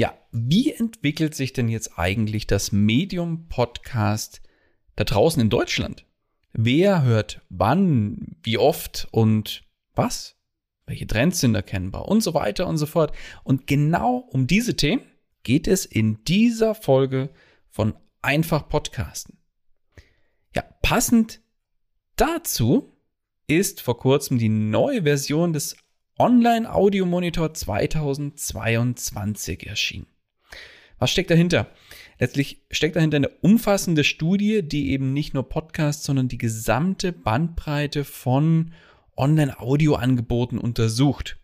Ja, wie entwickelt sich denn jetzt eigentlich das Medium Podcast da draußen in Deutschland? Wer hört wann, wie oft und was? Welche Trends sind erkennbar und so weiter und so fort. Und genau um diese Themen geht es in dieser Folge von Einfach Podcasten. Ja, passend dazu ist vor kurzem die neue Version des Online-Audio-Monitor 2022 erschienen. Was steckt dahinter? Letztlich steckt dahinter eine umfassende Studie, die eben nicht nur Podcasts, sondern die gesamte Bandbreite von Online-Audio-Angeboten untersucht.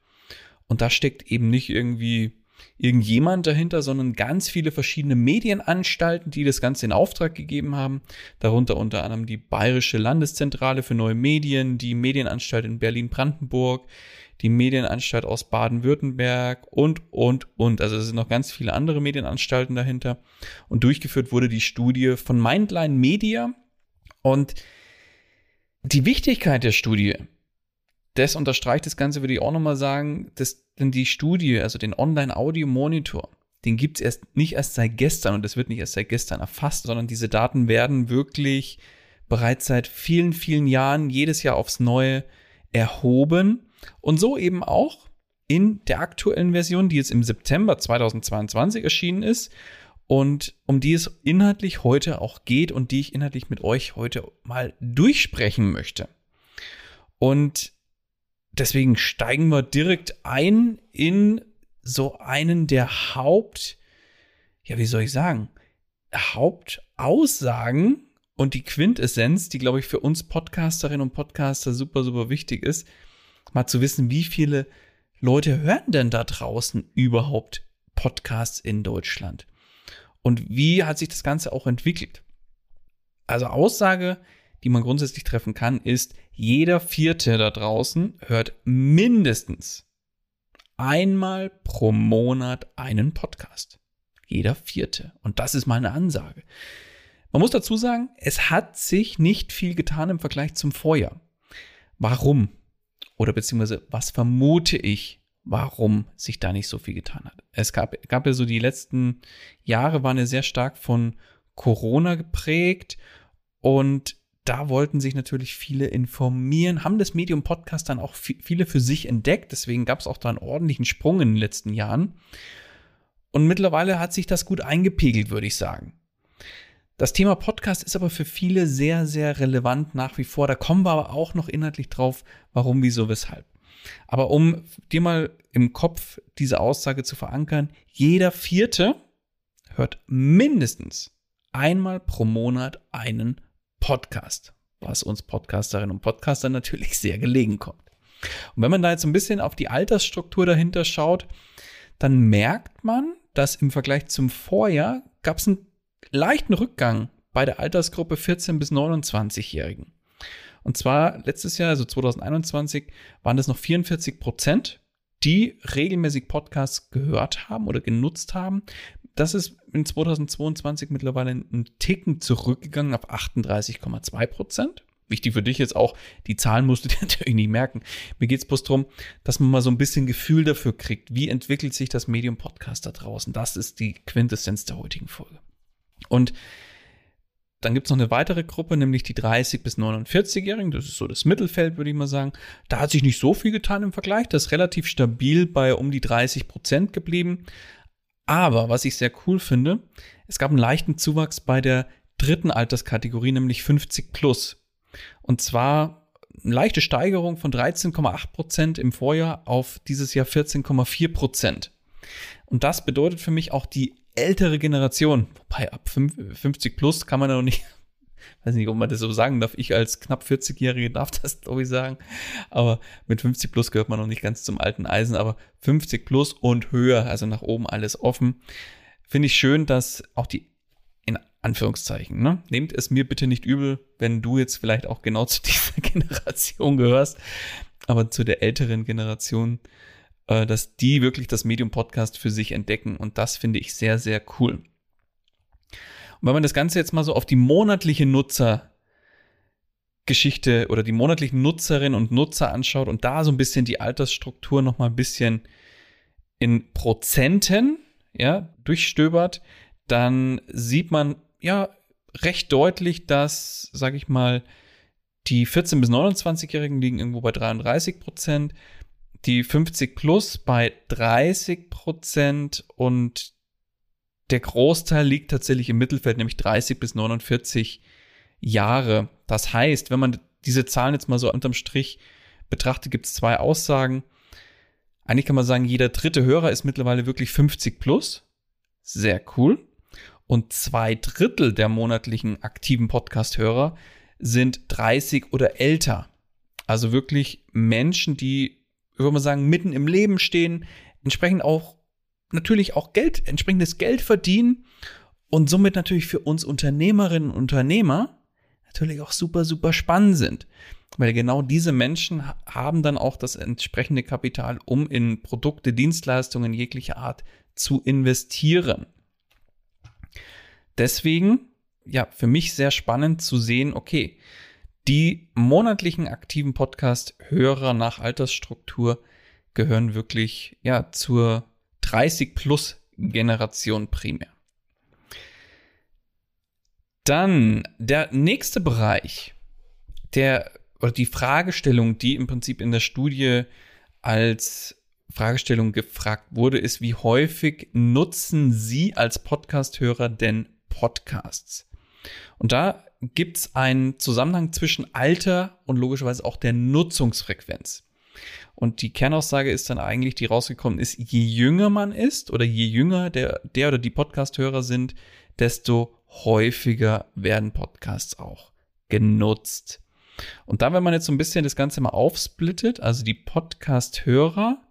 Und da steckt eben nicht irgendwie irgendjemand dahinter, sondern ganz viele verschiedene Medienanstalten, die das Ganze in Auftrag gegeben haben. Darunter unter anderem die Bayerische Landeszentrale für neue Medien, die Medienanstalt in Berlin-Brandenburg, die Medienanstalt aus Baden-Württemberg und, und, und. Also es sind noch ganz viele andere Medienanstalten dahinter. Und durchgeführt wurde die Studie von Mindline Media. Und die Wichtigkeit der Studie, das unterstreicht das Ganze, würde ich auch nochmal sagen, dass denn die Studie, also den Online-Audio-Monitor, den gibt es erst nicht erst seit gestern und das wird nicht erst seit gestern erfasst, sondern diese Daten werden wirklich bereits seit vielen, vielen Jahren jedes Jahr aufs Neue erhoben und so eben auch in der aktuellen Version, die jetzt im September 2022 erschienen ist und um die es inhaltlich heute auch geht und die ich inhaltlich mit euch heute mal durchsprechen möchte. Und deswegen steigen wir direkt ein in so einen der Haupt, ja, wie soll ich sagen, Hauptaussagen und die Quintessenz, die, glaube ich, für uns Podcasterinnen und Podcaster super, super wichtig ist, mal zu wissen, wie viele Leute hören denn da draußen überhaupt Podcasts in Deutschland? Und wie hat sich das Ganze auch entwickelt? Also Aussage, die man grundsätzlich treffen kann, ist, jeder Vierte da draußen hört mindestens einmal pro Monat einen Podcast. Jeder Vierte. Und das ist meine Ansage. Man muss dazu sagen, es hat sich nicht viel getan im Vergleich zum Vorjahr. Warum? Oder beziehungsweise was vermute ich, warum sich da nicht so viel getan hat? Es gab, gab ja so die letzten Jahre waren ja sehr stark von Corona geprägt und da wollten sich natürlich viele informieren, haben das Medium Podcast dann auch viele für sich entdeckt. Deswegen gab es auch da einen ordentlichen Sprung in den letzten Jahren. Und mittlerweile hat sich das gut eingepegelt, würde ich sagen. Das Thema Podcast ist aber für viele sehr, sehr relevant nach wie vor. Da kommen wir aber auch noch inhaltlich drauf, warum, wieso, weshalb. Aber um dir mal im Kopf diese Aussage zu verankern, jeder Vierte hört mindestens einmal pro Monat einen Podcast, was uns Podcasterinnen und Podcaster natürlich sehr gelegen kommt. Und wenn man da jetzt ein bisschen auf die Altersstruktur dahinter schaut, dann merkt man, dass im Vergleich zum Vorjahr gab es einen leichten Rückgang bei der Altersgruppe 14 bis 29-Jährigen. Und zwar letztes Jahr, also 2021, waren das noch 44 Prozent, die regelmäßig Podcasts gehört haben oder genutzt haben. Das ist in 2022 mittlerweile einen Ticken zurückgegangen auf 38,2 Prozent. Wichtig für dich jetzt auch, die Zahlen musst du dir natürlich nicht merken. Mir geht es bloß darum, dass man mal so ein bisschen Gefühl dafür kriegt, wie entwickelt sich das Medium Podcast da draußen. Das ist die Quintessenz der heutigen Folge. Und dann gibt es noch eine weitere Gruppe, nämlich die 30- bis 49-Jährigen. Das ist so das Mittelfeld, würde ich mal sagen. Da hat sich nicht so viel getan im Vergleich. Das ist relativ stabil bei um die 30 Prozent geblieben. Aber was ich sehr cool finde, es gab einen leichten Zuwachs bei der dritten Alterskategorie, nämlich 50 plus. Und zwar eine leichte Steigerung von 13,8 Prozent im Vorjahr auf dieses Jahr 14,4 Prozent. Und das bedeutet für mich auch die ältere Generation, wobei ab 50 plus kann man ja noch nicht, weiß nicht, ob man das so sagen darf. Ich als knapp 40-Jährige darf das, glaube ich, sagen. Aber mit 50 plus gehört man noch nicht ganz zum alten Eisen, aber 50 plus und höher, also nach oben alles offen. Finde ich schön, dass auch die, in Anführungszeichen, ne? Nehmt es mir bitte nicht übel, wenn du jetzt vielleicht auch genau zu dieser Generation gehörst, aber zu der älteren Generation äh, dass die wirklich das Medium Podcast für sich entdecken. Und das finde ich sehr, sehr cool. Und wenn man das Ganze jetzt mal so auf die monatliche Nutzergeschichte oder die monatlichen Nutzerinnen und Nutzer anschaut und da so ein bisschen die Altersstruktur noch mal ein bisschen in Prozenten ja, durchstöbert, dann sieht man ja recht deutlich, dass, sage ich mal, die 14- bis 29-Jährigen liegen irgendwo bei 33 Prozent, die 50 plus bei 30 Prozent und der Großteil liegt tatsächlich im Mittelfeld, nämlich 30 bis 49 Jahre. Das heißt, wenn man diese Zahlen jetzt mal so unterm Strich betrachtet, gibt es zwei Aussagen. Eigentlich kann man sagen, jeder dritte Hörer ist mittlerweile wirklich 50 plus. Sehr cool. Und zwei Drittel der monatlichen aktiven Podcast-Hörer sind 30 oder älter. Also wirklich Menschen, die würde man sagen, mitten im Leben stehen, entsprechend auch natürlich auch Geld, entsprechendes Geld verdienen und somit natürlich für uns Unternehmerinnen und Unternehmer natürlich auch super, super spannend sind. Weil genau diese Menschen haben dann auch das entsprechende Kapital, um in Produkte, Dienstleistungen jeglicher Art zu investieren. Deswegen, ja, für mich sehr spannend zu sehen, okay, die monatlichen aktiven Podcast-Hörer nach Altersstruktur gehören wirklich ja zur 30 plus Generation primär. Dann der nächste Bereich, der oder die Fragestellung, die im Prinzip in der Studie als Fragestellung gefragt wurde, ist, wie häufig nutzen Sie als Podcast-Hörer denn Podcasts? Und da gibt es einen Zusammenhang zwischen Alter und logischerweise auch der Nutzungsfrequenz. Und die Kernaussage ist dann eigentlich, die rausgekommen ist, je jünger man ist oder je jünger der, der oder die Podcast-Hörer sind, desto häufiger werden Podcasts auch genutzt. Und da, wenn man jetzt so ein bisschen das Ganze mal aufsplittet, also die Podcast-Hörer,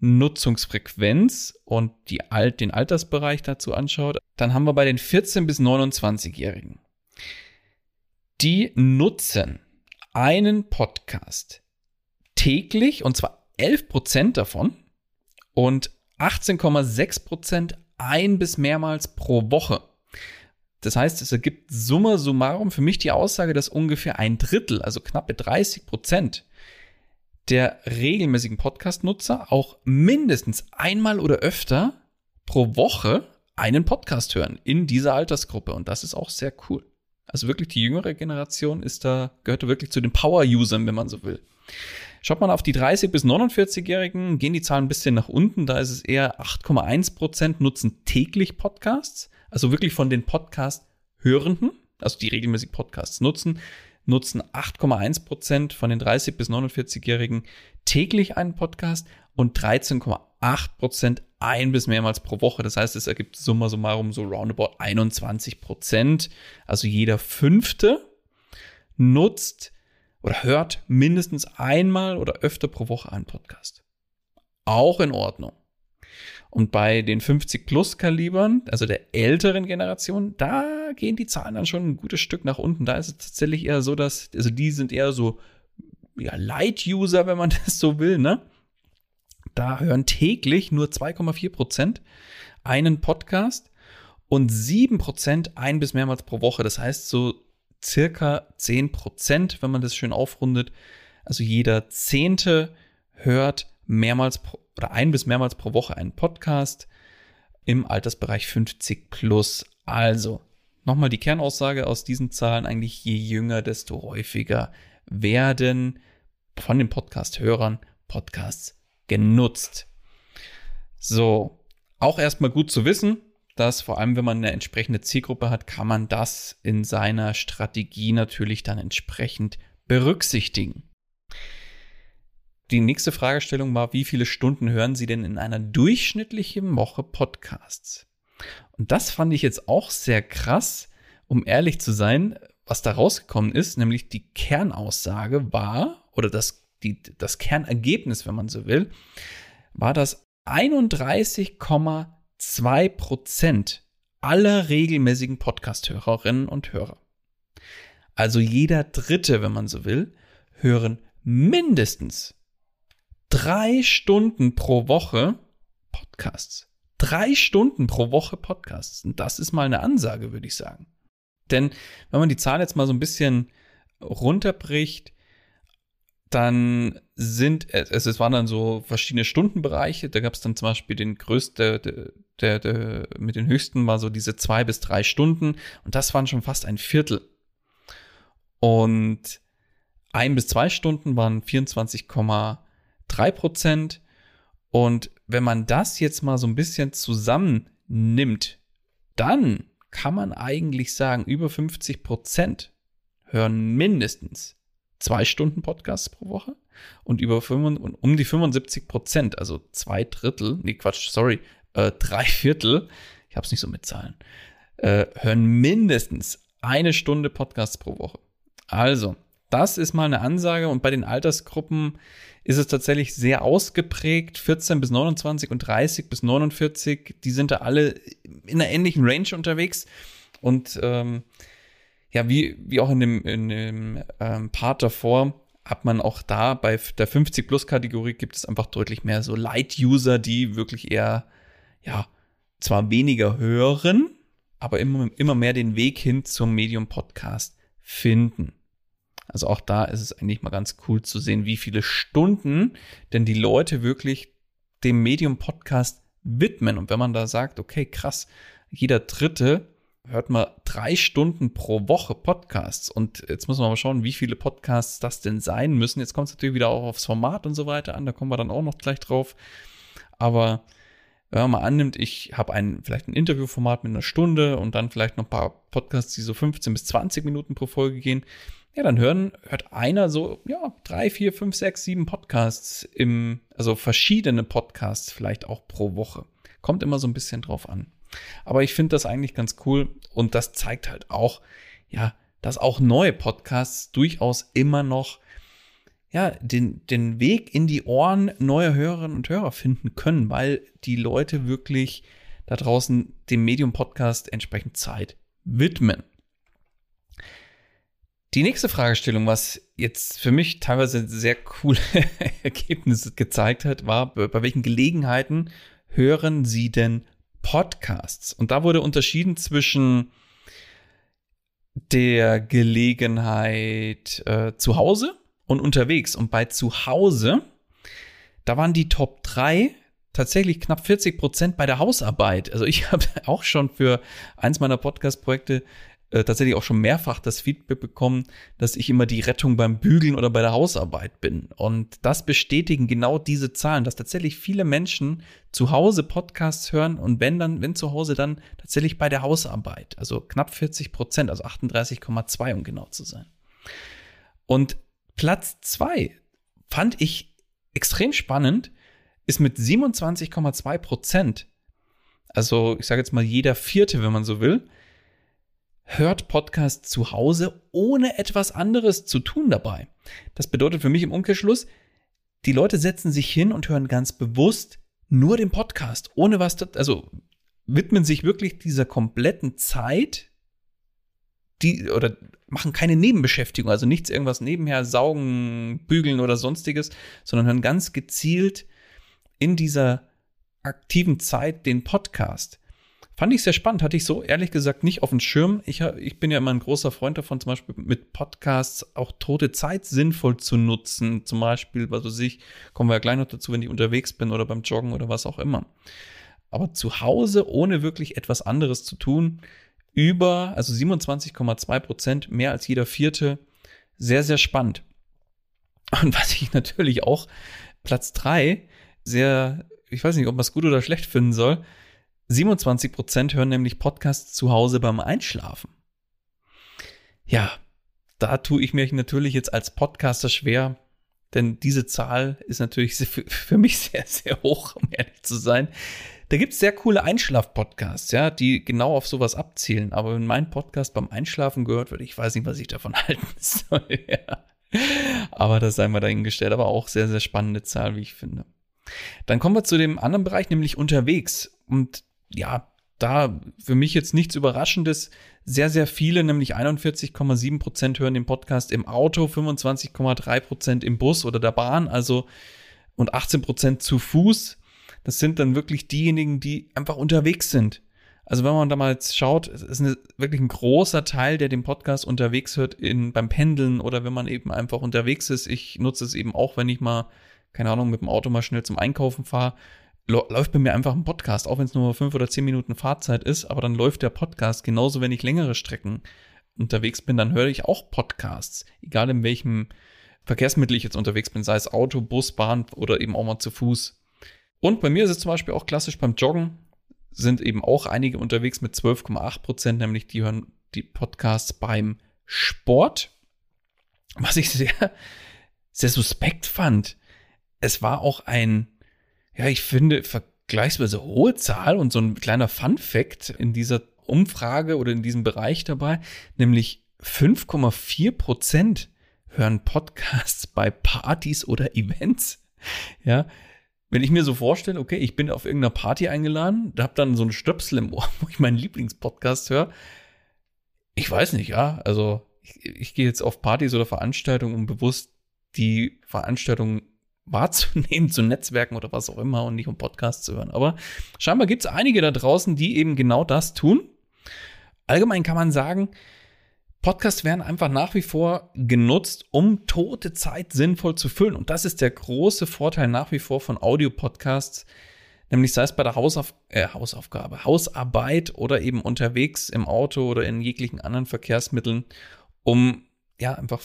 Nutzungsfrequenz und die Alt, den Altersbereich dazu anschaut, dann haben wir bei den 14- bis 29-Jährigen die nutzen einen Podcast täglich und zwar 11% davon und 18,6% ein bis mehrmals pro Woche. Das heißt, es ergibt summa summarum für mich die Aussage, dass ungefähr ein Drittel, also knappe 30 Prozent der regelmäßigen Podcast-Nutzer auch mindestens einmal oder öfter pro Woche einen Podcast hören in dieser Altersgruppe. Und das ist auch sehr cool. Also wirklich die jüngere Generation ist da, gehört da wirklich zu den Power-Usern, wenn man so will. Schaut man auf die 30- bis 49-Jährigen, gehen die Zahlen ein bisschen nach unten. Da ist es eher 8,1 Prozent nutzen täglich Podcasts. Also wirklich von den Podcast-Hörenden, also die regelmäßig Podcasts nutzen, nutzen 8,1 Prozent von den 30- bis 49-Jährigen täglich einen Podcast und 13,8 Prozent ein bis mehrmals pro Woche. Das heißt, es ergibt summa summarum so roundabout 21 Prozent. Also jeder Fünfte nutzt oder hört mindestens einmal oder öfter pro Woche einen Podcast. Auch in Ordnung. Und bei den 50 Plus Kalibern, also der älteren Generation, da gehen die Zahlen dann schon ein gutes Stück nach unten. Da ist es tatsächlich eher so, dass, also die sind eher so, ja, Light-User, wenn man das so will, ne? Da hören täglich nur 2,4 Prozent einen Podcast und 7 Prozent ein bis mehrmals pro Woche. Das heißt so circa 10 Prozent, wenn man das schön aufrundet. Also jeder Zehnte hört mehrmals pro, oder ein bis mehrmals pro Woche einen Podcast im Altersbereich 50 plus. Also nochmal die Kernaussage aus diesen Zahlen, eigentlich je jünger, desto häufiger werden von den Podcast-Hörern Podcasts genutzt. So, auch erstmal gut zu wissen, dass vor allem, wenn man eine entsprechende Zielgruppe hat, kann man das in seiner Strategie natürlich dann entsprechend berücksichtigen. Die nächste Fragestellung war, wie viele Stunden hören Sie denn in einer durchschnittlichen Woche Podcasts? Und das fand ich jetzt auch sehr krass, um ehrlich zu sein, was da rausgekommen ist, nämlich die Kernaussage war, oder das, die, das Kernergebnis, wenn man so will, war, dass 31,2 Prozent aller regelmäßigen Podcast-Hörerinnen und Hörer, also jeder Dritte, wenn man so will, hören mindestens drei Stunden pro Woche Podcasts. Drei Stunden pro Woche Podcasts. Und das ist mal eine Ansage, würde ich sagen. Denn wenn man die Zahl jetzt mal so ein bisschen runterbricht, dann sind es, es waren dann so verschiedene Stundenbereiche. Da gab es dann zum Beispiel den größten, der, der, mit den höchsten war so diese zwei bis drei Stunden. Und das waren schon fast ein Viertel. Und ein bis zwei Stunden waren 24,8 3 Prozent. Und wenn man das jetzt mal so ein bisschen zusammennimmt, dann kann man eigentlich sagen, über 50 Prozent hören mindestens zwei Stunden Podcasts pro Woche und über 5, um die 75 Prozent, also zwei Drittel, nee Quatsch, sorry, äh, drei Viertel, ich habe es nicht so mit Zahlen, äh, hören mindestens eine Stunde Podcasts pro Woche. Also, das ist mal eine Ansage und bei den Altersgruppen ist es tatsächlich sehr ausgeprägt. 14 bis 29 und 30 bis 49, die sind da alle in einer ähnlichen Range unterwegs. Und ähm, ja, wie, wie auch in dem, in dem ähm, Part davor, hat man auch da bei der 50-Plus-Kategorie gibt es einfach deutlich mehr so Light-User, die wirklich eher, ja, zwar weniger hören, aber immer, immer mehr den Weg hin zum Medium-Podcast finden. Also auch da ist es eigentlich mal ganz cool zu sehen, wie viele Stunden denn die Leute wirklich dem Medium Podcast widmen. Und wenn man da sagt, okay, krass, jeder Dritte hört mal drei Stunden pro Woche Podcasts. Und jetzt muss man mal schauen, wie viele Podcasts das denn sein müssen. Jetzt kommt es natürlich wieder auch aufs Format und so weiter an. Da kommen wir dann auch noch gleich drauf. Aber wenn man mal annimmt, ich habe ein, vielleicht ein Interviewformat mit einer Stunde und dann vielleicht noch ein paar Podcasts, die so 15 bis 20 Minuten pro Folge gehen, ja, dann hören, hört einer so, ja, drei, vier, fünf, sechs, sieben Podcasts im, also verschiedene Podcasts vielleicht auch pro Woche. Kommt immer so ein bisschen drauf an. Aber ich finde das eigentlich ganz cool und das zeigt halt auch, ja, dass auch neue Podcasts durchaus immer noch ja, den, den Weg in die Ohren neuer Hörerinnen und Hörer finden können, weil die Leute wirklich da draußen dem Medium Podcast entsprechend Zeit widmen. Die nächste Fragestellung, was jetzt für mich teilweise sehr coole Ergebnisse gezeigt hat, war, bei welchen Gelegenheiten hören Sie denn Podcasts? Und da wurde unterschieden zwischen der Gelegenheit äh, zu Hause und unterwegs. Und bei zu Hause, da waren die Top 3 tatsächlich knapp 40 Prozent bei der Hausarbeit. Also ich habe auch schon für eins meiner Podcast-Projekte äh, tatsächlich auch schon mehrfach das Feedback bekommen, dass ich immer die Rettung beim Bügeln oder bei der Hausarbeit bin. Und das bestätigen genau diese Zahlen, dass tatsächlich viele Menschen zu Hause Podcasts hören und wenn dann, wenn zu Hause dann tatsächlich bei der Hausarbeit. Also knapp 40 Prozent, also 38,2 um genau zu sein. Und Platz zwei fand ich extrem spannend, ist mit 27,2 Prozent. Also ich sage jetzt mal jeder vierte, wenn man so will, hört Podcast zu Hause, ohne etwas anderes zu tun dabei. Das bedeutet für mich im Umkehrschluss, die Leute setzen sich hin und hören ganz bewusst nur den Podcast, ohne was, also widmen sich wirklich dieser kompletten Zeit, die, oder machen keine Nebenbeschäftigung, also nichts irgendwas nebenher, saugen, bügeln oder sonstiges, sondern hören ganz gezielt in dieser aktiven Zeit den Podcast. Fand ich sehr spannend, hatte ich so ehrlich gesagt nicht auf dem Schirm. Ich, ich bin ja immer ein großer Freund davon, zum Beispiel mit Podcasts auch tote Zeit sinnvoll zu nutzen. Zum Beispiel, was weiß ich, kommen wir ja gleich noch dazu, wenn ich unterwegs bin oder beim Joggen oder was auch immer. Aber zu Hause, ohne wirklich etwas anderes zu tun, über, also 27,2 Prozent, mehr als jeder vierte, sehr, sehr spannend. Und was ich natürlich auch Platz drei sehr, ich weiß nicht, ob man es gut oder schlecht finden soll, 27 Prozent hören nämlich Podcasts zu Hause beim Einschlafen. Ja, da tue ich mir natürlich jetzt als Podcaster schwer, denn diese Zahl ist natürlich für mich sehr, sehr hoch, um ehrlich zu sein. Da gibt es sehr coole Einschlaf-Podcasts, ja, die genau auf sowas abzielen. Aber wenn mein Podcast beim Einschlafen gehört wird, ich weiß nicht, was ich davon halten soll. ja. Aber das sei mal dahingestellt. Aber auch sehr, sehr spannende Zahl, wie ich finde. Dann kommen wir zu dem anderen Bereich, nämlich unterwegs. Und ja, da für mich jetzt nichts Überraschendes. Sehr, sehr viele, nämlich 41,7 Prozent hören den Podcast im Auto, 25,3 Prozent im Bus oder der Bahn, also und 18 Prozent zu Fuß. Das sind dann wirklich diejenigen, die einfach unterwegs sind. Also wenn man da mal schaut, es ist eine, wirklich ein großer Teil, der den Podcast unterwegs hört, in, beim Pendeln oder wenn man eben einfach unterwegs ist. Ich nutze es eben auch, wenn ich mal, keine Ahnung, mit dem Auto mal schnell zum Einkaufen fahre läuft bei mir einfach ein Podcast, auch wenn es nur fünf oder zehn Minuten Fahrzeit ist, aber dann läuft der Podcast. Genauso, wenn ich längere Strecken unterwegs bin, dann höre ich auch Podcasts, egal in welchem Verkehrsmittel ich jetzt unterwegs bin, sei es Auto, Bus, Bahn oder eben auch mal zu Fuß. Und bei mir ist es zum Beispiel auch klassisch beim Joggen, sind eben auch einige unterwegs mit 12,8 Prozent, nämlich die hören die Podcasts beim Sport, was ich sehr, sehr suspekt fand. Es war auch ein ja, ich finde, vergleichsweise hohe Zahl und so ein kleiner Fun Fact in dieser Umfrage oder in diesem Bereich dabei, nämlich 5,4 Prozent hören Podcasts bei Partys oder Events. Ja, wenn ich mir so vorstelle, okay, ich bin auf irgendeiner Party eingeladen, da hab dann so ein Stöpsel im Ohr, wo ich meinen Lieblingspodcast höre. Ich weiß nicht, ja, also ich, ich gehe jetzt auf Partys oder Veranstaltungen, um bewusst die Veranstaltung wahrzunehmen, zu Netzwerken oder was auch immer und nicht um Podcasts zu hören. Aber scheinbar gibt es einige da draußen, die eben genau das tun. Allgemein kann man sagen, Podcasts werden einfach nach wie vor genutzt, um tote Zeit sinnvoll zu füllen. Und das ist der große Vorteil nach wie vor von Audio-Podcasts. Nämlich sei es bei der Hausauf äh, Hausaufgabe, Hausarbeit oder eben unterwegs im Auto oder in jeglichen anderen Verkehrsmitteln, um ja einfach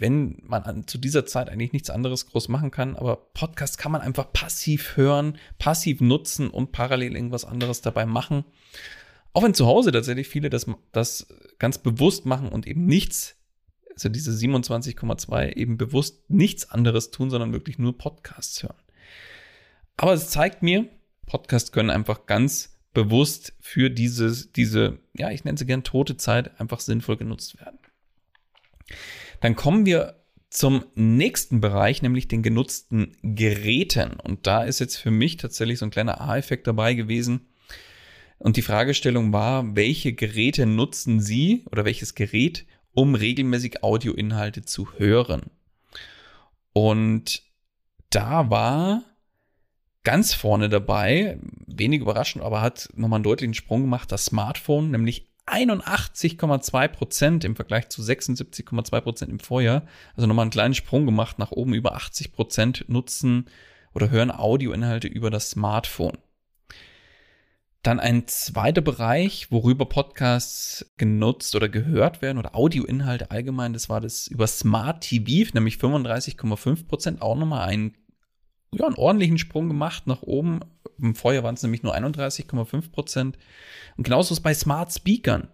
wenn man an, zu dieser Zeit eigentlich nichts anderes groß machen kann, aber Podcast kann man einfach passiv hören, passiv nutzen und parallel irgendwas anderes dabei machen. Auch wenn zu Hause tatsächlich viele das, das ganz bewusst machen und eben nichts, also diese 27,2 eben bewusst nichts anderes tun, sondern wirklich nur Podcasts hören. Aber es zeigt mir, Podcasts können einfach ganz bewusst für dieses, diese, ja, ich nenne sie gern tote Zeit einfach sinnvoll genutzt werden. Dann kommen wir zum nächsten Bereich, nämlich den genutzten Geräten. Und da ist jetzt für mich tatsächlich so ein kleiner A-Effekt dabei gewesen. Und die Fragestellung war, welche Geräte nutzen Sie oder welches Gerät, um regelmäßig Audioinhalte zu hören? Und da war ganz vorne dabei, wenig überraschend, aber hat nochmal einen deutlichen Sprung gemacht, das Smartphone, nämlich 81,2 Prozent im Vergleich zu 76,2 Prozent im Vorjahr. Also nochmal einen kleinen Sprung gemacht nach oben. Über 80 Prozent nutzen oder hören Audioinhalte über das Smartphone. Dann ein zweiter Bereich, worüber Podcasts genutzt oder gehört werden oder Audioinhalte allgemein, das war das über Smart TV, nämlich 35,5 Prozent, auch nochmal einen, ja, einen ordentlichen Sprung gemacht nach oben. Im Vorjahr waren es nämlich nur 31,5 Prozent. Und genauso ist bei Smart Speakern.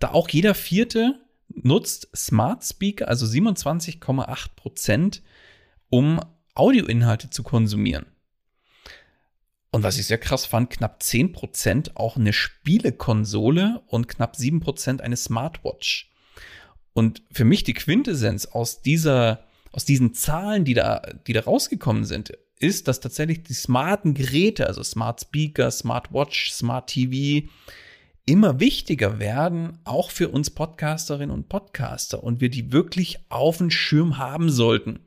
Da auch jeder vierte nutzt Smart Speaker, also 27,8 Prozent, um Audioinhalte zu konsumieren. Und was ich sehr krass fand, knapp 10% auch eine Spielekonsole und knapp 7% eine Smartwatch. Und für mich die Quintessenz aus dieser, aus diesen Zahlen, die da, die da rausgekommen sind, ist, dass tatsächlich die smarten Geräte, also Smart Speaker, Smartwatch, Smart TV, immer wichtiger werden, auch für uns Podcasterinnen und Podcaster und wir die wirklich auf dem Schirm haben sollten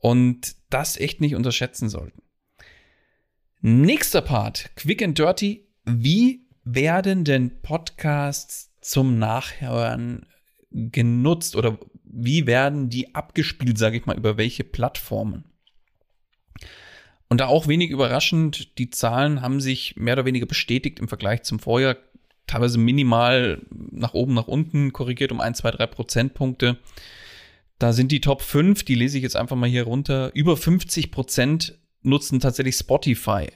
und das echt nicht unterschätzen sollten. Nächster Part, quick and dirty. Wie werden denn Podcasts zum Nachhören genutzt oder wie werden die abgespielt, sage ich mal, über welche Plattformen? Und da auch wenig überraschend, die Zahlen haben sich mehr oder weniger bestätigt im Vergleich zum Vorjahr. Teilweise minimal nach oben, nach unten korrigiert um ein, zwei, drei Prozentpunkte. Da sind die Top 5, die lese ich jetzt einfach mal hier runter. Über 50 Prozent nutzen tatsächlich Spotify.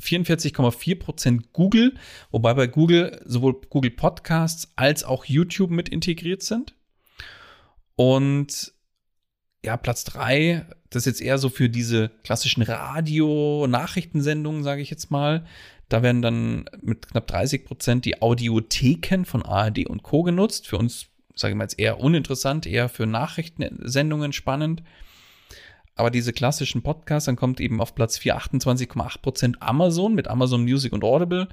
44,4 Prozent Google, wobei bei Google sowohl Google Podcasts als auch YouTube mit integriert sind. Und ja, Platz drei, das ist jetzt eher so für diese klassischen Radio-Nachrichtensendungen, sage ich jetzt mal. Da werden dann mit knapp 30 Prozent die Audiotheken von ARD und Co. genutzt. Für uns, sage ich mal jetzt eher uninteressant, eher für Nachrichtensendungen spannend. Aber diese klassischen Podcasts, dann kommt eben auf Platz 4 28,8 Prozent Amazon mit Amazon Music und Audible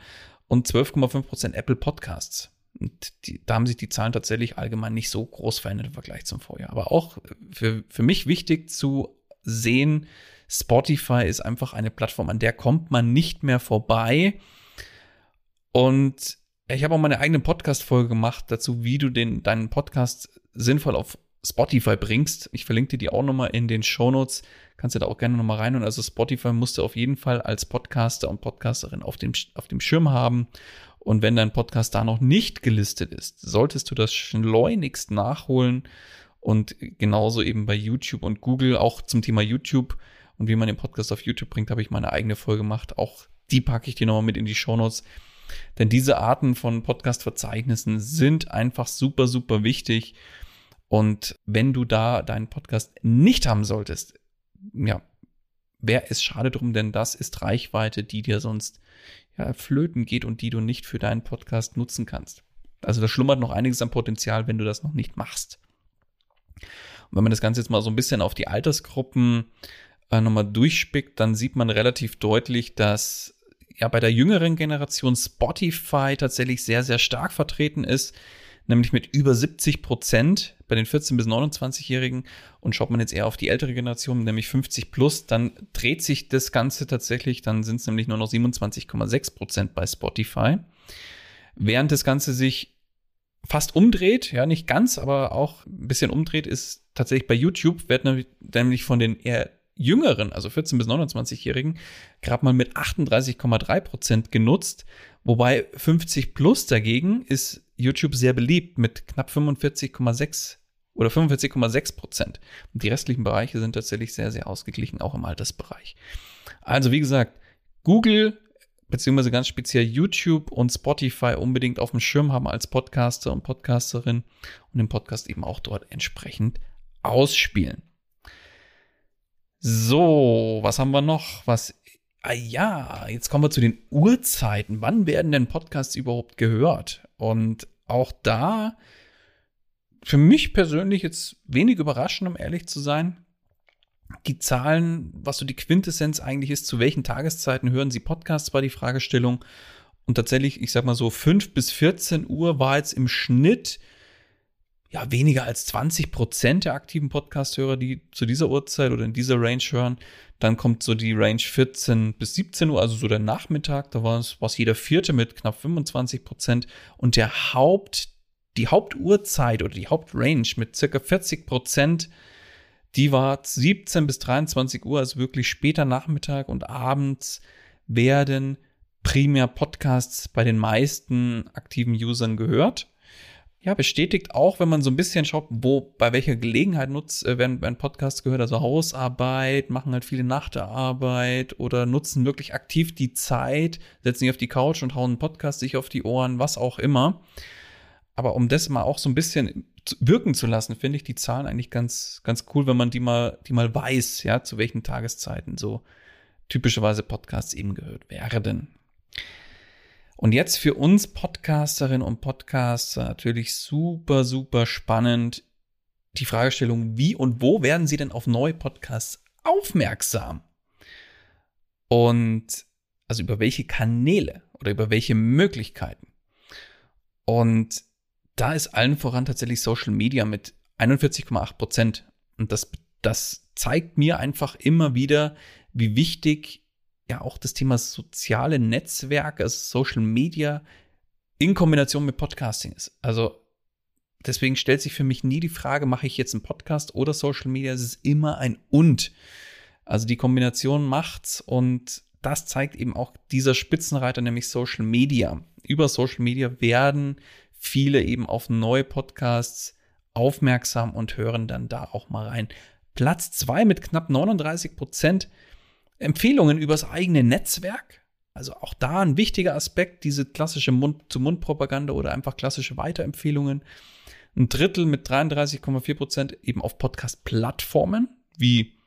und 12,5 Prozent Apple Podcasts. Und die, da haben sich die Zahlen tatsächlich allgemein nicht so groß verändert im Vergleich zum Vorjahr. Aber auch für, für mich wichtig zu sehen, Spotify ist einfach eine Plattform, an der kommt man nicht mehr vorbei. Und ich habe auch meine eigene Podcast-Folge gemacht dazu, wie du den, deinen Podcast sinnvoll auf Spotify bringst. Ich verlinke dir die auch nochmal in den Shownotes. Kannst du da auch gerne nochmal rein. Und also Spotify musst du auf jeden Fall als Podcaster und Podcasterin auf dem, auf dem Schirm haben. Und wenn dein Podcast da noch nicht gelistet ist, solltest du das schleunigst nachholen. Und genauso eben bei YouTube und Google, auch zum Thema YouTube und wie man den Podcast auf YouTube bringt, habe ich meine eigene Folge gemacht. Auch die packe ich dir nochmal mit in die Shownotes. Denn diese Arten von Podcast-Verzeichnissen sind einfach super, super wichtig. Und wenn du da deinen Podcast nicht haben solltest, ja, wer ist schade drum, denn das ist Reichweite, die dir sonst ja, flöten geht und die du nicht für deinen Podcast nutzen kannst. Also da schlummert noch einiges an Potenzial, wenn du das noch nicht machst. Und wenn man das Ganze jetzt mal so ein bisschen auf die Altersgruppen äh, nochmal durchspickt, dann sieht man relativ deutlich, dass ja bei der jüngeren Generation Spotify tatsächlich sehr, sehr stark vertreten ist nämlich mit über 70 Prozent bei den 14- bis 29-Jährigen. Und schaut man jetzt eher auf die ältere Generation, nämlich 50 plus, dann dreht sich das Ganze tatsächlich, dann sind es nämlich nur noch 27,6 Prozent bei Spotify. Während das Ganze sich fast umdreht, ja, nicht ganz, aber auch ein bisschen umdreht, ist tatsächlich bei YouTube, wird nämlich von den eher jüngeren, also 14 bis 29-Jährigen, gerade mal mit 38,3 Prozent genutzt, wobei 50 plus dagegen ist YouTube sehr beliebt mit knapp 45,6 oder 45,6 Prozent. Und die restlichen Bereiche sind tatsächlich sehr, sehr ausgeglichen, auch im Altersbereich. Also wie gesagt, Google beziehungsweise ganz speziell YouTube und Spotify unbedingt auf dem Schirm haben als Podcaster und Podcasterin und den Podcast eben auch dort entsprechend ausspielen. So, was haben wir noch? Was Ah ja, jetzt kommen wir zu den Uhrzeiten. Wann werden denn Podcasts überhaupt gehört? Und auch da, für mich persönlich jetzt wenig überraschend, um ehrlich zu sein. Die Zahlen, was so die Quintessenz eigentlich ist, zu welchen Tageszeiten hören Sie Podcasts, war die Fragestellung. Und tatsächlich, ich sag mal so, 5 bis 14 Uhr war jetzt im Schnitt ja, weniger als 20 Prozent der aktiven Podcast-Hörer, die zu dieser Uhrzeit oder in dieser Range hören. Dann kommt so die Range 14 bis 17 Uhr, also so der Nachmittag. Da war es jeder Vierte mit knapp 25 Prozent. Und der Haupt, die Hauptuhrzeit oder die Hauptrange mit circa 40 Prozent, die war 17 bis 23 Uhr, also wirklich später Nachmittag und abends werden primär Podcasts bei den meisten aktiven Usern gehört ja, bestätigt auch, wenn man so ein bisschen schaut, wo, bei welcher Gelegenheit nutzt, äh, werden, werden Podcasts gehört, also Hausarbeit, machen halt viele Nachtarbeit oder nutzen wirklich aktiv die Zeit, setzen sich auf die Couch und hauen einen Podcast sich auf die Ohren, was auch immer. Aber um das mal auch so ein bisschen wirken zu lassen, finde ich die Zahlen eigentlich ganz, ganz cool, wenn man die mal, die mal weiß, ja, zu welchen Tageszeiten so typischerweise Podcasts eben gehört werden. Und jetzt für uns Podcasterinnen und Podcaster natürlich super, super spannend die Fragestellung, wie und wo werden Sie denn auf neue Podcasts aufmerksam? Und also über welche Kanäle oder über welche Möglichkeiten? Und da ist allen voran tatsächlich Social Media mit 41,8 Prozent. Und das, das zeigt mir einfach immer wieder, wie wichtig ja auch das Thema soziale Netzwerke, also Social Media in Kombination mit Podcasting ist. Also deswegen stellt sich für mich nie die Frage, mache ich jetzt einen Podcast oder Social Media? Es ist immer ein und. Also die Kombination macht's und das zeigt eben auch dieser Spitzenreiter, nämlich Social Media. Über Social Media werden viele eben auf neue Podcasts aufmerksam und hören dann da auch mal rein. Platz zwei mit knapp 39 Prozent Empfehlungen übers eigene Netzwerk. Also auch da ein wichtiger Aspekt, diese klassische Mund-zu-Mund-Propaganda oder einfach klassische Weiterempfehlungen. Ein Drittel mit 33,4 Prozent eben auf Podcast-Plattformen wie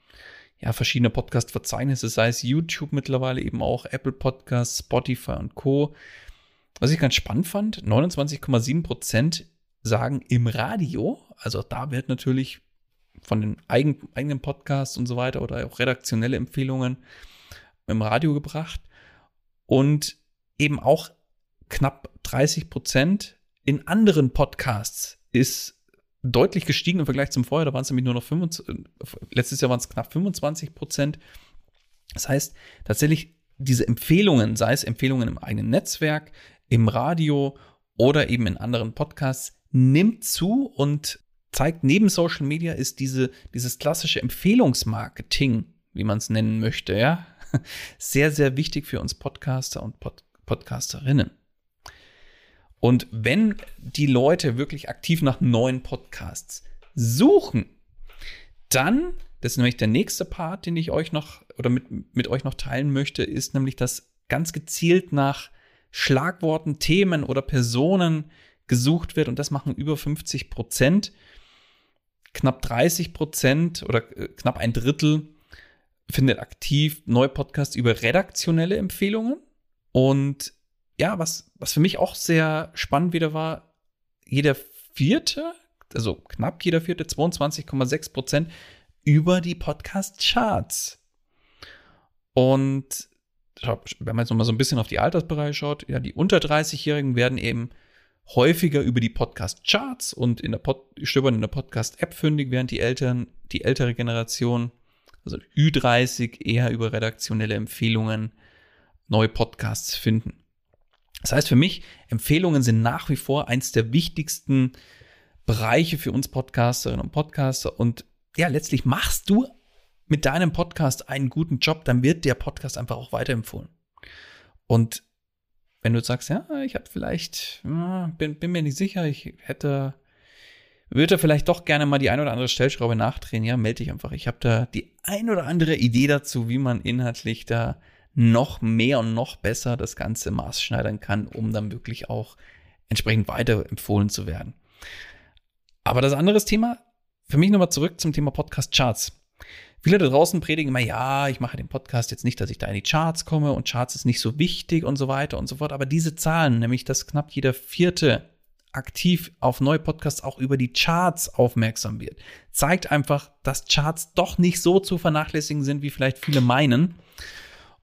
ja, verschiedene Podcast-Verzeichnisse, sei es YouTube mittlerweile eben auch Apple Podcasts, Spotify und Co. Was ich ganz spannend fand, 29,7 Prozent sagen im Radio, also da wird natürlich von den eigen, eigenen Podcasts und so weiter oder auch redaktionelle Empfehlungen im Radio gebracht und eben auch knapp 30 Prozent in anderen Podcasts ist deutlich gestiegen im Vergleich zum Vorjahr. Da waren es nämlich nur noch 25, letztes Jahr waren es knapp 25 Prozent. Das heißt, tatsächlich diese Empfehlungen, sei es Empfehlungen im eigenen Netzwerk, im Radio oder eben in anderen Podcasts, nimmt zu und zeigt, neben Social Media ist diese, dieses klassische Empfehlungsmarketing, wie man es nennen möchte, ja, sehr, sehr wichtig für uns Podcaster und Pod Podcasterinnen. Und wenn die Leute wirklich aktiv nach neuen Podcasts suchen, dann, das ist nämlich der nächste Part, den ich euch noch oder mit, mit euch noch teilen möchte, ist nämlich, dass ganz gezielt nach Schlagworten, Themen oder Personen gesucht wird und das machen über 50 Prozent knapp 30 Prozent oder äh, knapp ein Drittel findet aktiv neue Podcasts über redaktionelle Empfehlungen. Und ja, was, was für mich auch sehr spannend wieder war, jeder vierte, also knapp jeder vierte, 22,6 Prozent über die Podcast-Charts. Und wenn man jetzt nochmal so ein bisschen auf die Altersbereiche schaut, ja, die unter 30-Jährigen werden eben häufiger über die Podcast-Charts und in der Pod stöbern in der Podcast-App fündig, während die Eltern, die ältere Generation, also Ü30, eher über redaktionelle Empfehlungen neue Podcasts finden. Das heißt für mich, Empfehlungen sind nach wie vor eins der wichtigsten Bereiche für uns Podcasterinnen und Podcaster. Und ja, letztlich machst du mit deinem Podcast einen guten Job, dann wird der Podcast einfach auch weiterempfohlen. Und wenn du sagst, ja, ich habe vielleicht, bin, bin mir nicht sicher, ich hätte, würde vielleicht doch gerne mal die ein oder andere Stellschraube nachdrehen, ja, melde dich einfach. Ich habe da die ein oder andere Idee dazu, wie man inhaltlich da noch mehr und noch besser das Ganze maßschneidern kann, um dann wirklich auch entsprechend weiterempfohlen zu werden. Aber das andere Thema, für mich nochmal zurück zum Thema Podcast Charts. Viele da draußen predigen immer, ja, ich mache den Podcast jetzt nicht, dass ich da in die Charts komme und Charts ist nicht so wichtig und so weiter und so fort. Aber diese Zahlen, nämlich dass knapp jeder vierte aktiv auf neue Podcasts auch über die Charts aufmerksam wird, zeigt einfach, dass Charts doch nicht so zu vernachlässigen sind, wie vielleicht viele meinen.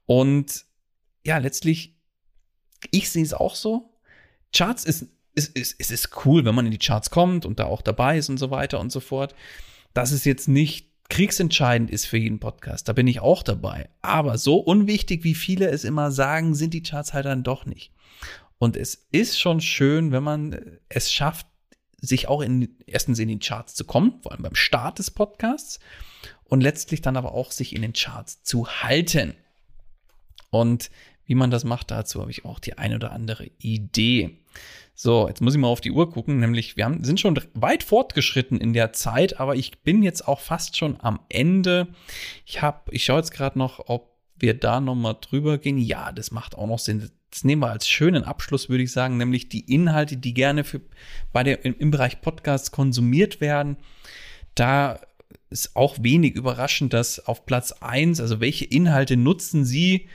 Und ja, letztlich, ich sehe es auch so. Charts ist, ist, ist, ist, ist cool, wenn man in die Charts kommt und da auch dabei ist und so weiter und so fort. Das ist jetzt nicht kriegsentscheidend ist für jeden Podcast. Da bin ich auch dabei. Aber so unwichtig, wie viele es immer sagen, sind die Charts halt dann doch nicht. Und es ist schon schön, wenn man es schafft, sich auch in, erstens in die Charts zu kommen, vor allem beim Start des Podcasts und letztlich dann aber auch sich in den Charts zu halten. Und wie man das macht, dazu habe ich auch die ein oder andere Idee. So, jetzt muss ich mal auf die Uhr gucken, nämlich wir haben, sind schon weit fortgeschritten in der Zeit, aber ich bin jetzt auch fast schon am Ende. Ich habe, ich schaue jetzt gerade noch, ob wir da nochmal drüber gehen. Ja, das macht auch noch Sinn. Das nehmen wir als schönen Abschluss, würde ich sagen, nämlich die Inhalte, die gerne für, bei der, im, im Bereich Podcasts konsumiert werden. Da ist auch wenig überraschend, dass auf Platz eins, also welche Inhalte nutzen Sie,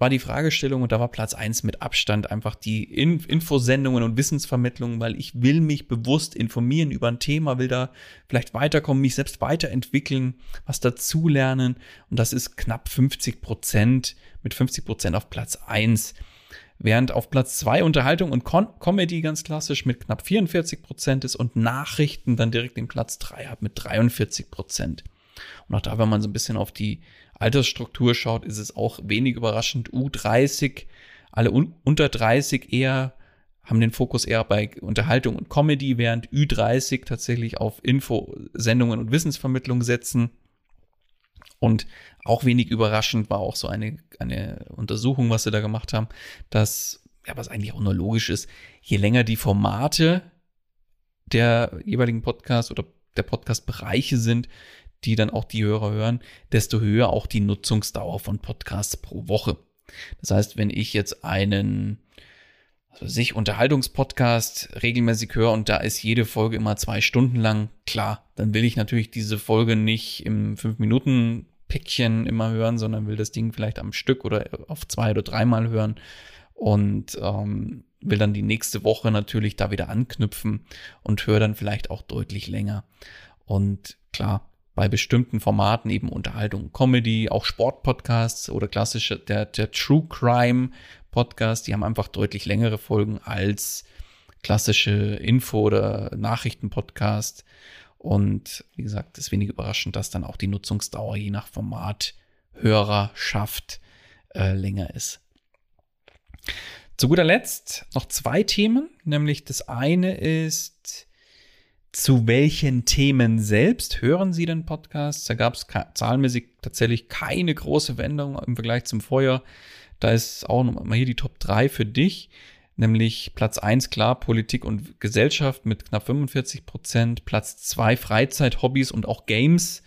war die Fragestellung und da war Platz eins mit Abstand einfach die In Infosendungen und Wissensvermittlungen, weil ich will mich bewusst informieren über ein Thema, will da vielleicht weiterkommen, mich selbst weiterentwickeln, was dazulernen und das ist knapp 50 Prozent, mit 50 Prozent auf Platz eins während auf Platz zwei Unterhaltung und Con Comedy ganz klassisch mit knapp 44 Prozent ist und Nachrichten dann direkt den Platz drei hat mit 43 Prozent. Und auch da, wenn man so ein bisschen auf die Altersstruktur schaut, ist es auch wenig überraschend. U30, alle un unter 30 eher haben den Fokus eher bei Unterhaltung und Comedy, während Ü30 tatsächlich auf Info, Sendungen und Wissensvermittlung setzen. Und auch wenig überraschend war auch so eine, eine Untersuchung, was sie da gemacht haben, dass, ja, was eigentlich auch nur logisch ist, je länger die Formate der jeweiligen Podcast oder der Podcast-Bereiche sind, die dann auch die Hörer hören, desto höher auch die Nutzungsdauer von Podcasts pro Woche. Das heißt, wenn ich jetzt einen was weiß ich, Unterhaltungspodcast regelmäßig höre und da ist jede Folge immer zwei Stunden lang, klar, dann will ich natürlich diese Folge nicht im fünf Minuten Päckchen immer hören, sondern will das Ding vielleicht am Stück oder auf zwei oder dreimal hören und ähm, will dann die nächste Woche natürlich da wieder anknüpfen und höre dann vielleicht auch deutlich länger. Und klar, bei bestimmten Formaten eben Unterhaltung, Comedy, auch Sportpodcasts oder klassische, der, der True Crime Podcast, die haben einfach deutlich längere Folgen als klassische Info- oder Nachrichtenpodcast. Und wie gesagt, ist wenig überraschend, dass dann auch die Nutzungsdauer je nach Format, Hörerschaft äh, länger ist. Zu guter Letzt noch zwei Themen, nämlich das eine ist zu welchen Themen selbst hören Sie den Podcast? Da gab es zahlenmäßig tatsächlich keine große Wendung im Vergleich zum Vorjahr. Da ist auch nochmal hier die Top 3 für dich, nämlich Platz 1 klar Politik und Gesellschaft mit knapp 45 Prozent, Platz 2 Freizeit, Hobbys und auch Games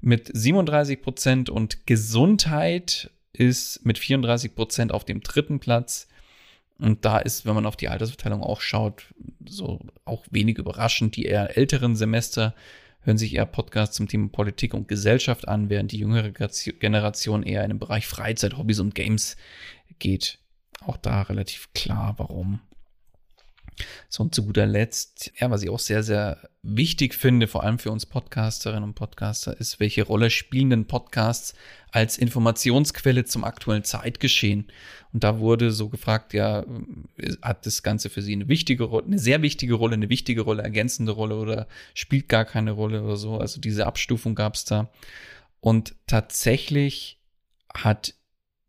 mit 37 Prozent und Gesundheit ist mit 34 Prozent auf dem dritten Platz. Und da ist, wenn man auf die Altersverteilung auch schaut, so auch wenig überraschend. Die eher älteren Semester hören sich eher Podcasts zum Thema Politik und Gesellschaft an, während die jüngere Generation eher in den Bereich Freizeit, Hobbys und Games geht. Auch da relativ klar, warum. So, und zu guter Letzt, ja, was ich auch sehr, sehr wichtig finde, vor allem für uns Podcasterinnen und Podcaster, ist, welche Rolle spielen denn Podcasts als Informationsquelle zum aktuellen Zeitgeschehen? Und da wurde so gefragt, ja, hat das Ganze für Sie eine wichtige Rolle, eine sehr wichtige Rolle, eine wichtige Rolle, ergänzende Rolle oder spielt gar keine Rolle oder so? Also diese Abstufung gab es da. Und tatsächlich hat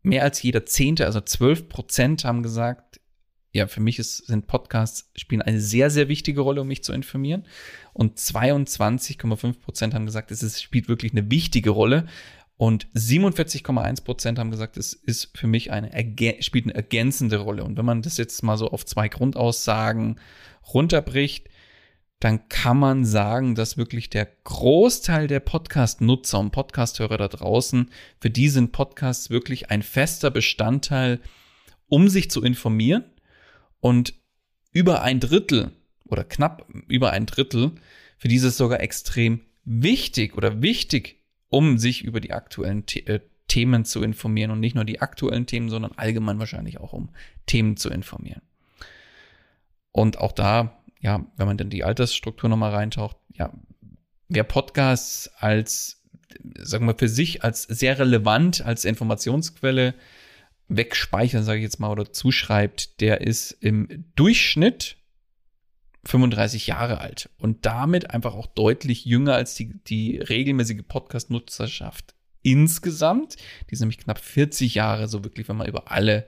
mehr als jeder Zehnte, also zwölf Prozent haben gesagt, ja, für mich ist, sind Podcasts spielen eine sehr, sehr wichtige Rolle, um mich zu informieren. Und 22,5 Prozent haben gesagt, es ist, spielt wirklich eine wichtige Rolle. Und 47,1 Prozent haben gesagt, es ist für mich eine, spielt eine ergänzende Rolle. Und wenn man das jetzt mal so auf zwei Grundaussagen runterbricht, dann kann man sagen, dass wirklich der Großteil der Podcast-Nutzer und Podcast-Hörer da draußen, für die sind Podcasts wirklich ein fester Bestandteil, um sich zu informieren und über ein Drittel oder knapp über ein Drittel, für dieses sogar extrem wichtig oder wichtig, um sich über die aktuellen The äh, Themen zu informieren und nicht nur die aktuellen Themen, sondern allgemein wahrscheinlich auch um Themen zu informieren. Und auch da, ja, wenn man dann die Altersstruktur nochmal reintaucht, ja, wer Podcasts als, sagen wir, für sich als sehr relevant, als Informationsquelle wegspeichern, sage ich jetzt mal, oder zuschreibt, der ist im Durchschnitt 35 Jahre alt und damit einfach auch deutlich jünger als die, die regelmäßige Podcast-Nutzerschaft insgesamt. Die ist nämlich knapp 40 Jahre, so wirklich, wenn man über alle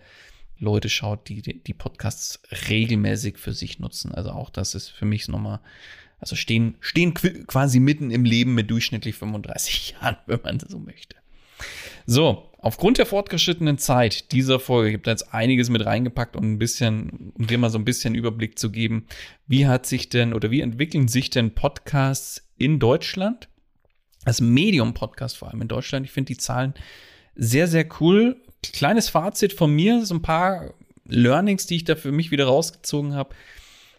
Leute schaut, die die Podcasts regelmäßig für sich nutzen. Also auch das ist für mich nochmal, also stehen, stehen quasi mitten im Leben mit durchschnittlich 35 Jahren, wenn man so möchte. So, aufgrund der fortgeschrittenen Zeit dieser Folge gibt jetzt einiges mit reingepackt und ein bisschen, um dir mal so ein bisschen Überblick zu geben, wie hat sich denn oder wie entwickeln sich denn Podcasts in Deutschland? Das Medium-Podcast vor allem in Deutschland. Ich finde die Zahlen sehr, sehr cool. Kleines Fazit von mir, so ein paar Learnings, die ich da für mich wieder rausgezogen habe.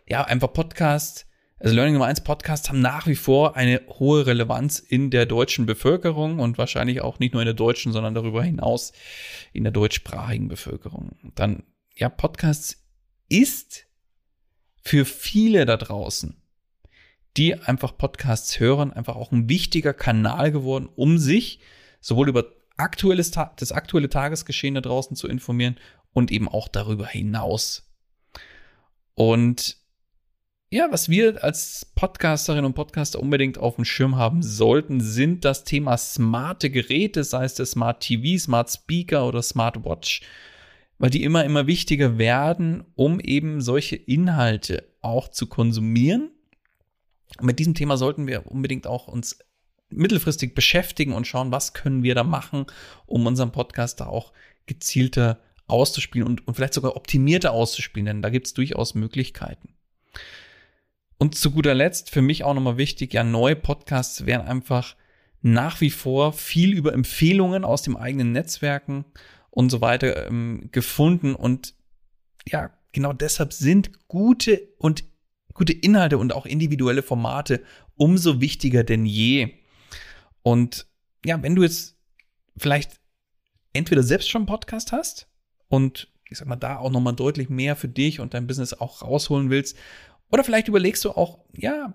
Ja, einfach Podcast Also Learning Nummer 1 Podcasts haben nach wie vor eine hohe Relevanz in der deutschen Bevölkerung und wahrscheinlich auch nicht nur in der deutschen, sondern darüber hinaus in der deutschsprachigen Bevölkerung. Dann, ja, Podcasts ist für viele da draußen, die einfach Podcasts hören, einfach auch ein wichtiger Kanal geworden, um sich sowohl über aktuelles, das aktuelle Tagesgeschehen da draußen zu informieren und eben auch darüber hinaus. Und ja, was wir als Podcasterinnen und Podcaster unbedingt auf dem Schirm haben sollten, sind das Thema smarte Geräte, sei es der Smart TV, Smart Speaker oder Smart Watch, weil die immer, immer wichtiger werden, um eben solche Inhalte auch zu konsumieren. Und mit diesem Thema sollten wir unbedingt auch uns mittelfristig beschäftigen und schauen, was können wir da machen, um unseren Podcast da auch gezielter auszuspielen und, und vielleicht sogar optimierter auszuspielen, denn da gibt es durchaus Möglichkeiten. Und zu guter Letzt, für mich auch nochmal wichtig, ja, neue Podcasts werden einfach nach wie vor viel über Empfehlungen aus dem eigenen Netzwerken und so weiter ähm, gefunden. Und ja, genau deshalb sind gute und gute Inhalte und auch individuelle Formate umso wichtiger denn je. Und ja, wenn du jetzt vielleicht entweder selbst schon einen Podcast hast und ich sag mal, da auch nochmal deutlich mehr für dich und dein Business auch rausholen willst oder vielleicht überlegst du auch, ja,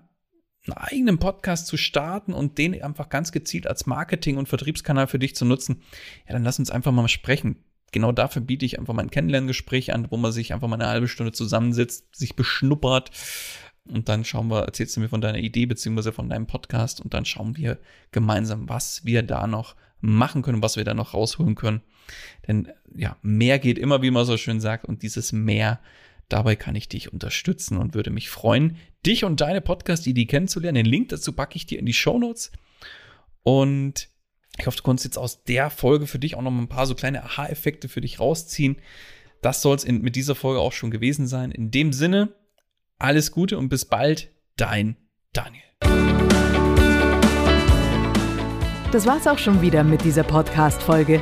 einen eigenen Podcast zu starten und den einfach ganz gezielt als Marketing- und Vertriebskanal für dich zu nutzen, ja, dann lass uns einfach mal sprechen. Genau dafür biete ich einfach mein Kennenlerngespräch an, wo man sich einfach mal eine halbe Stunde zusammensitzt, sich beschnuppert und dann schauen wir, erzählst du mir von deiner Idee beziehungsweise von deinem Podcast und dann schauen wir gemeinsam, was wir da noch machen können, was wir da noch rausholen können. Denn ja, mehr geht immer, wie man so schön sagt, und dieses mehr Dabei kann ich dich unterstützen und würde mich freuen, dich und deine Podcast-Idee kennenzulernen. Den Link dazu packe ich dir in die Show Notes. Und ich hoffe, du konntest jetzt aus der Folge für dich auch noch ein paar so kleine Aha-Effekte für dich rausziehen. Das soll es mit dieser Folge auch schon gewesen sein. In dem Sinne, alles Gute und bis bald, dein Daniel. Das war's auch schon wieder mit dieser Podcast-Folge.